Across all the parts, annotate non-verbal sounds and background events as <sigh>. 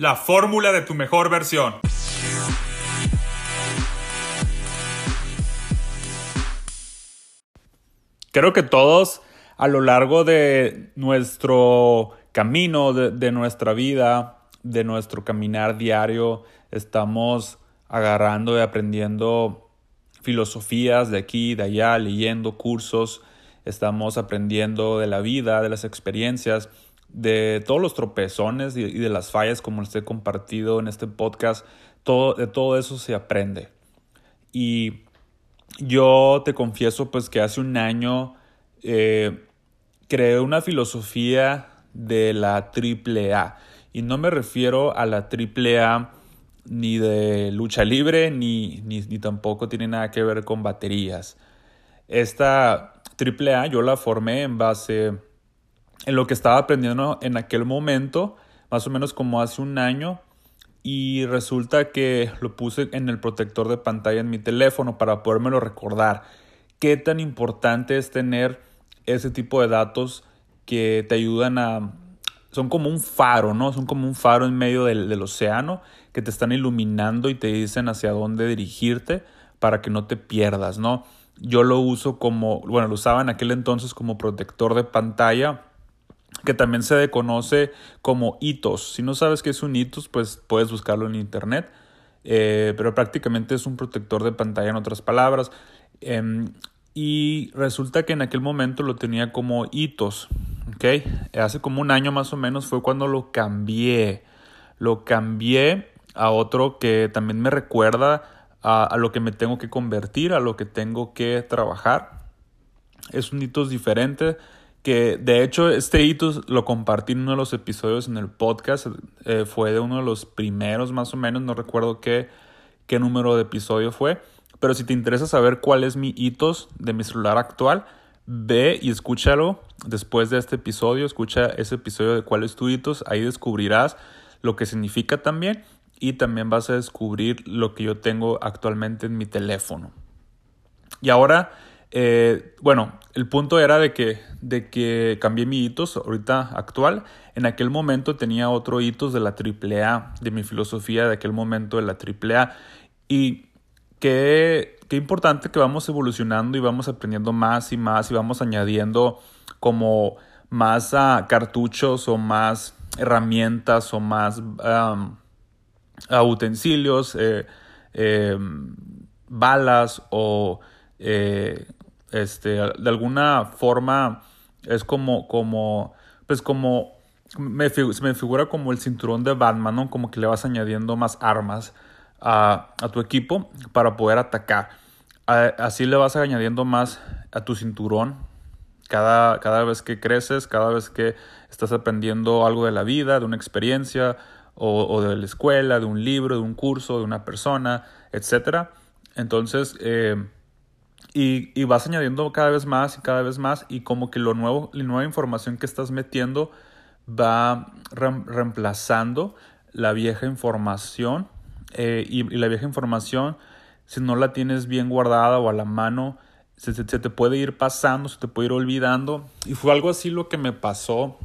La fórmula de tu mejor versión. Creo que todos a lo largo de nuestro camino, de, nuestra vida, de nuestro caminar diario, estamos agarrando y aprendiendo filosofías de aquí de allá, leyendo cursos, estamos aprendiendo de la vida, de las experiencias, de todos los tropezones y, de las fallas, como les he compartido en este podcast, todo, de todo eso se aprende. Y yo te confieso pues que hace un año eh, creé una filosofía de la triple A. Y no me refiero a la triple A ni de lucha libre, ni, ni, ni, tampoco tiene nada que ver con baterías. Esta triple A yo la formé en base en lo que estaba aprendiendo en aquel momento, más o menos como hace un año, y resulta que lo puse en el protector de pantalla en mi teléfono para podérmelo recordar. Qué tan importante es tener ese tipo de datos que te ayudan a... Son como un faro, ¿no? Son como un faro en medio del, del océano que te están iluminando y te dicen hacia dónde dirigirte para que no te pierdas, ¿no? Yo lo uso como, bueno, lo usaba en aquel entonces como protector de pantalla que también se conoce como hitos. Si no sabes qué es un hitos, pues puedes buscarlo en internet. Eh, pero prácticamente es un protector de pantalla en otras palabras. Em, y resulta que en aquel momento lo tenía como hitos. ¿okay? Hace como un año más o menos fue cuando lo cambié. Lo cambié a otro que también me recuerda a, a lo que me tengo que convertir, a lo que tengo que trabajar. Es un hitos diferente que de hecho este hito lo compartí en uno de los episodios en el podcast, eh, fue de uno de los primeros más o menos, no recuerdo qué, qué número de episodio fue, pero si te interesa saber cuál es mi hitos de mi celular actual, ve y escúchalo después de este episodio, escucha ese episodio de cuál es tu hitos, ahí descubrirás lo que significa también y también vas a descubrir lo que yo tengo actualmente en mi teléfono. Y ahora eh, bueno, el punto era de que, de que cambié mi hitos ahorita actual. En aquel momento tenía otro hitos de la AAA, de mi filosofía de aquel momento de la AAA. Y qué, qué importante que vamos evolucionando y vamos aprendiendo más y más y vamos añadiendo como más cartuchos o más herramientas o más utensilios, eh, eh, balas o eh, este, de alguna forma es como, como, pues como, me, me figura como el cinturón de Batman. Como que le vas añadiendo más armas a, a tu equipo para poder atacar. así le vas añadiendo más a tu cinturón cada, cada vez que creces, cada vez que estás aprendiendo algo de la vida, de una experiencia, o, o de la escuela, de un libro, de un curso, de una persona, etc. Entonces, eh, y, y, vas añadiendo cada vez más y cada vez más y como que lo nuevo, la nueva información que estás metiendo va reemplazando la vieja información eh, y, la vieja información si no la tienes bien guardada o a la mano se, se, te puede ir pasando, se te puede ir olvidando. Y fue algo así lo que me pasó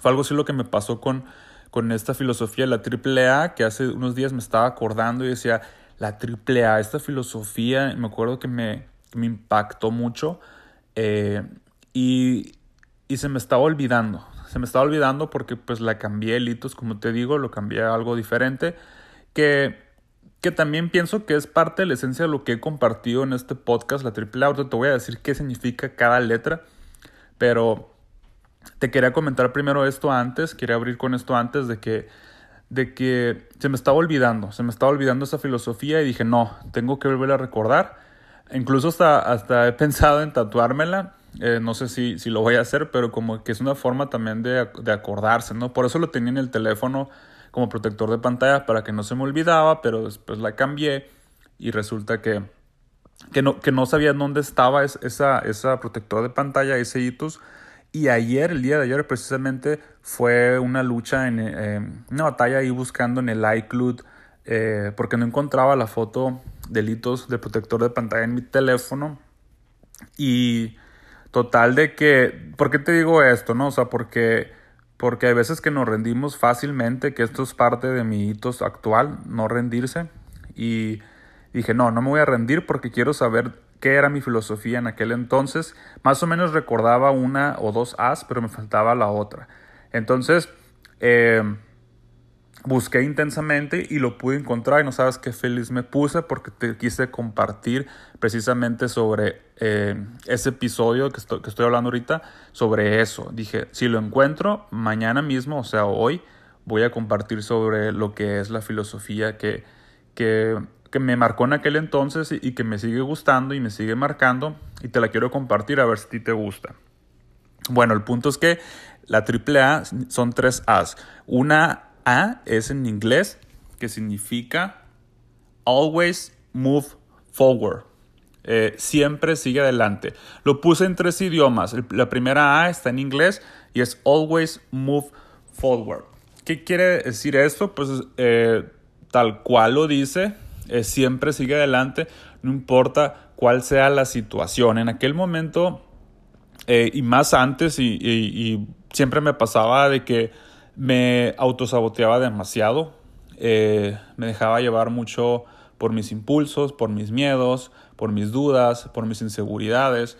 fue algo así lo que me pasó con, con esta filosofía de la AAA que hace unos días me estaba acordando y decía la AAA, esta filosofía, me acuerdo que me, me impactó mucho eh, y, y, se me estaba olvidando. Se me estaba olvidando porque pues la cambié litos, como te digo, lo cambié algo diferente que, que también pienso que es parte de la esencia de lo que he compartido en este podcast, la triple A. te voy a decir qué significa cada letra, pero te quería comentar primero esto antes, quería abrir con esto antes de que de que se me estaba olvidando, se me estaba olvidando esa filosofía y dije, no, tengo que volver a recordar Incluso hasta, hasta he pensado en tatuármela. Eh, no sé si, si, lo voy a hacer, pero como que es una forma también de, de, acordarse, ¿no? Por eso lo tenía en el teléfono como protector de pantalla para que no se me olvidaba, pero después la cambié y resulta que, que, no, que no sabía dónde estaba esa, esa protector de pantalla, ese hitos. Y ayer, el día de ayer precisamente, fue una lucha, en eh, una batalla ahí buscando en el iCloud, eh, porque no encontraba la foto delitos de protector de pantalla en mi teléfono. Y total de que, ¿por qué te digo esto? No? O sea, porque porque hay veces que nos rendimos fácilmente, que esto es parte de mi hito actual, no rendirse. Y dije, no, no me voy a rendir porque quiero saber qué era mi filosofía en aquel entonces. Más o menos recordaba una o dos As, pero me faltaba la otra. Entonces, eh, busqué intensamente y lo pude encontrar y no sabes qué feliz me puse porque te quise compartir precisamente sobre eh, ese episodio que estoy, hablando ahorita, sobre eso. Dije, si lo encuentro mañana mismo, o sea, hoy, voy a compartir sobre lo que es la filosofía que, que, que me marcó en aquel entonces y, que me sigue gustando y me sigue marcando y te la quiero compartir a ver si a ti te gusta. Bueno, el punto es que la triple A son tres A's. Una A es en inglés que significa always move forward. Eh, siempre sigue adelante. Lo puse en tres idiomas. La primera A está en inglés y es always move forward. ¿Qué quiere decir esto? Pues eh, tal cual lo dice, eh, siempre sigue adelante, no importa cuál sea la situación. En aquel momento y más antes y siempre me pasaba de que me autosaboteaba demasiado, eh, me dejaba llevar mucho por mis impulsos, por mis miedos, por mis dudas, por mis inseguridades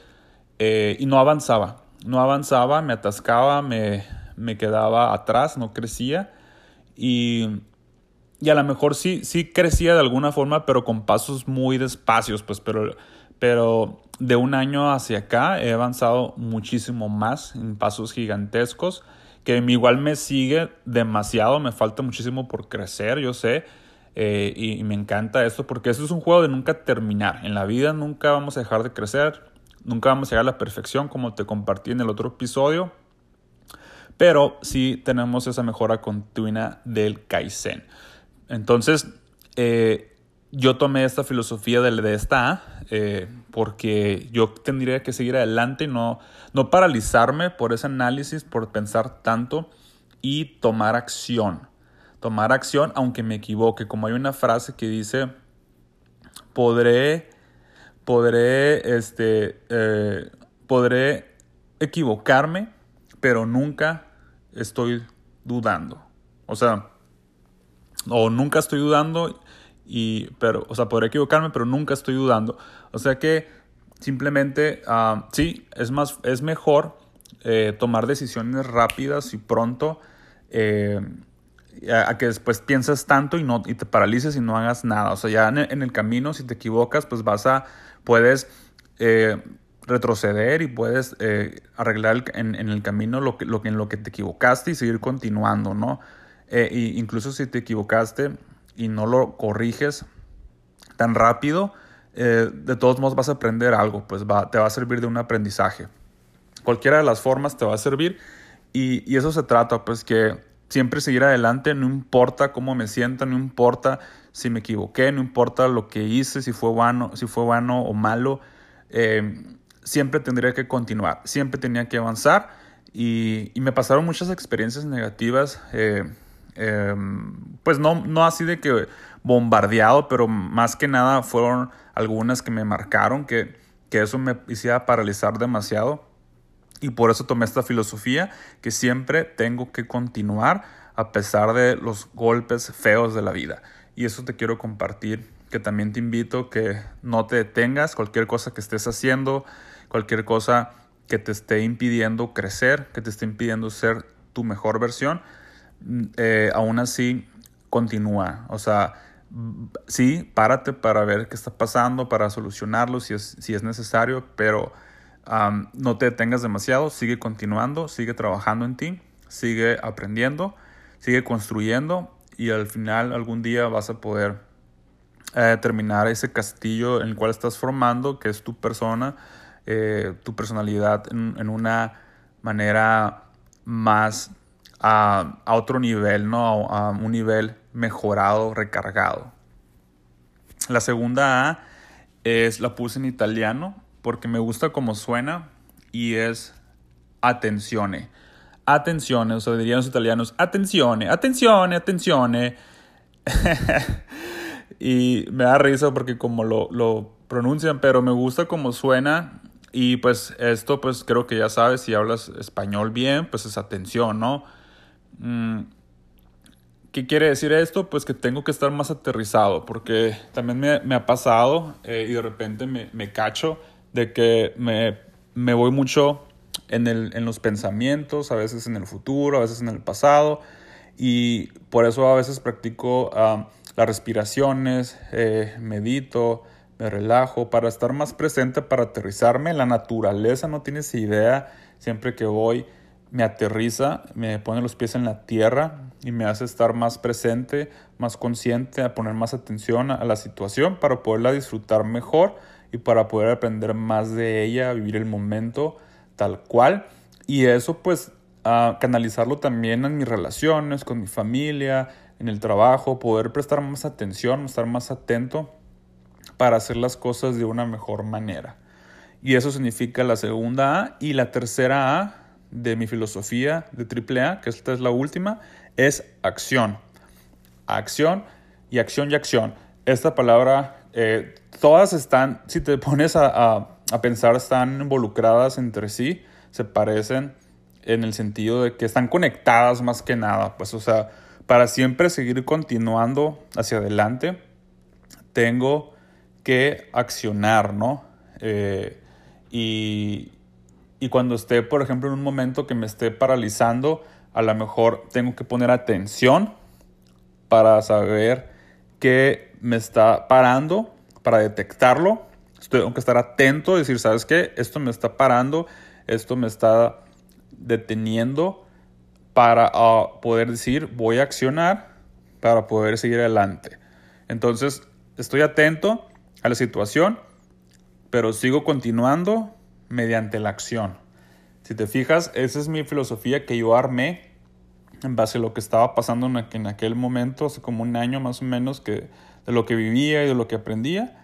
eh, y no avanzaba, no avanzaba, me atascaba, me, me quedaba atrás, no crecía y, y, a lo mejor sí, sí crecía de alguna forma, pero con pasos muy despacios, pues, pero, pero de un año hacia acá he avanzado muchísimo más en pasos gigantescos, que igual me sigue demasiado, me falta muchísimo por crecer, yo sé, eh, y, me encanta esto porque eso es un juego de nunca terminar. En la vida nunca vamos a dejar de crecer, nunca vamos a llegar a la perfección como te compartí en el otro episodio, pero sí tenemos esa mejora continua del Kaizen. Entonces, eh, yo tomé esta filosofía de, de esta eh, porque yo tendría que seguir adelante y no, no paralizarme por ese análisis, por pensar tanto y tomar acción. Tomar acción aunque me equivoque. Como hay una frase que dice, podré, podré, este, eh, podré equivocarme, pero nunca estoy dudando. O sea, o nunca estoy dudando y, pero, o sea, podré equivocarme, pero nunca estoy dudando. O sea que simplemente, uh, sí, es, más, es mejor eh, tomar decisiones rápidas y pronto eh, a, que después piensas tanto y, no, y te paralices y no hagas nada. O sea, ya en el, camino, si te equivocas, pues vas a, puedes eh, retroceder y puedes arreglar en, el camino lo que, lo, en lo que te equivocaste y seguir continuando, ¿no? y incluso si te equivocaste, y no lo corriges tan rápido, eh, de todos modos vas a aprender algo, pues va, te va a servir de un aprendizaje. Cualquiera de las formas te va a servir y, eso se trata, pues que siempre seguir adelante, no importa cómo me sienta, no importa si me equivoqué, no importa lo que hice, si fue bueno, si fue bueno o malo, eh, siempre tendría que continuar, siempre tenía que avanzar y, me pasaron muchas experiencias negativas. Eh, Em, pues no, no así de que bombardeado, pero más que nada fueron algunas que me marcaron, que, que eso me hiciera paralizar demasiado. Y por eso tomé esta filosofía, que siempre tengo que continuar a pesar de los golpes feos de la vida. Y eso te quiero compartir, que también te invito que no te detengas, cualquier cosa que estés haciendo, cualquier cosa que te esté impidiendo crecer, que te esté impidiendo ser tu mejor versión, eh, aún así continúa. O sea, sí, párate para ver qué está pasando, para solucionarlo si es, si es necesario, pero no te detengas demasiado, sigue continuando, sigue trabajando en ti, sigue aprendiendo, sigue construyendo y al final algún día vas a poder eh, terminar ese castillo en el cual estás formando, que es tu persona, eh, tu personalidad en una manera más a, otro nivel, ¿no? A, un nivel mejorado, recargado. La segunda A es la puse en italiano porque me gusta cómo suena y es attenzione. Attenzione, o sea, dirían los italianos, attenzione, attenzione, attenzione. <laughs> y me da risa porque como lo, lo pronuncian, pero me gusta cómo suena y pues esto pues creo que ya sabes, si hablas español bien, pues es atención, ¿no? Mm, ¿Qué quiere decir esto? Pues que tengo que estar más aterrizado, porque también me, ha pasado eh, y de repente me, cacho de que me, voy mucho en, el, en los pensamientos, a veces en el futuro, a veces en el pasado, y por eso a veces practico las respiraciones, eh, medito, me relajo para estar más presente, para aterrizarme. La naturaleza no tienes idea, siempre que voy me aterriza, me pone los pies en la tierra y me hace estar más presente, más consciente, a poner más atención a la situación para poderla disfrutar mejor y para poder aprender más de ella, vivir el momento tal cual. Y eso pues a canalizarlo también en mis relaciones, con mi familia, en el trabajo, poder prestar más atención, estar más atento para hacer las cosas de una mejor manera. Y eso significa la segunda A y la tercera A de mi filosofía de AAA, que esta es la última, es acción. Acción y acción y acción. Esta palabra, eh, todas están, si te pones a, a, pensar, están involucradas entre sí, se parecen en el sentido de que están conectadas más que nada. Pues, o sea, para siempre seguir continuando hacia adelante, tengo que accionar, ¿no? Eh, y, y cuando esté, por ejemplo, en un momento que me esté paralizando, a lo mejor tengo que poner atención para saber que me está parando, para detectarlo. Tengo que estar atento, decir, ¿sabes qué? Esto me está parando, esto me está deteniendo para ah, poder decir, voy a accionar para poder seguir adelante. Entonces, estoy atento a la situación, pero sigo continuando mediante la acción. Si te fijas, esa es mi filosofía que yo armé en base a lo que estaba pasando en aquel momento, hace como un año más o menos, que, de lo que vivía y de lo que aprendía.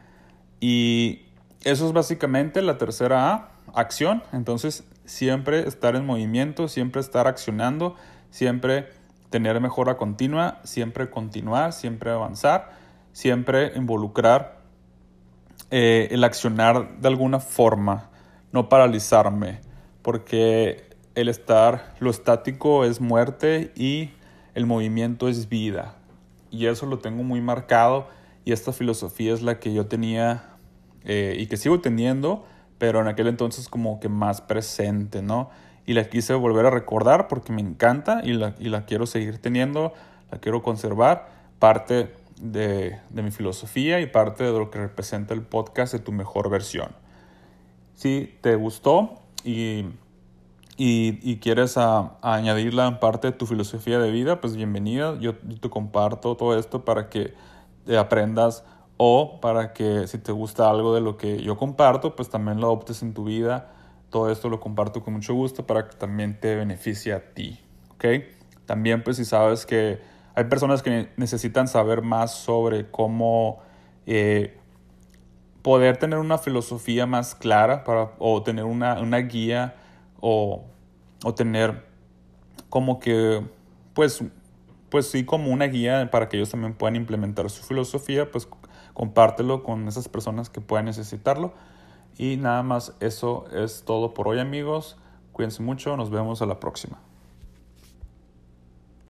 Y eso es básicamente la tercera A, acción. Entonces, siempre estar en movimiento, siempre estar accionando, siempre tener mejora continua, siempre continuar, siempre avanzar, siempre involucrar eh, el accionar de alguna forma no paralizarme, porque el estar, lo estático es muerte y el movimiento es vida. Y eso lo tengo muy marcado y esta filosofía es la que yo tenía eh, y que sigo teniendo, pero en aquel entonces como que más presente, ¿no? Y la quise volver a recordar porque me encanta y la, y la quiero seguir teniendo, la quiero conservar, parte de, de mi filosofía y parte de lo que representa el podcast de tu mejor versión. Si te gustó y, y, quieres añadirla en parte de tu filosofía de vida, pues bienvenida. Yo, te comparto todo esto para que aprendas o para que si te gusta algo de lo que yo comparto, pues también lo adoptes en tu vida. Todo esto lo comparto con mucho gusto para que también te beneficie a ti. ¿ok? También pues si sabes que hay personas que necesitan saber más sobre cómo eh, poder tener una filosofía más clara para, o tener una, una guía o, o, tener como que, pues, pues sí, como una guía para que ellos también puedan implementar su filosofía, pues compártelo con esas personas que puedan necesitarlo. Y nada más, eso es todo por hoy amigos. Cuídense mucho, nos vemos a la próxima.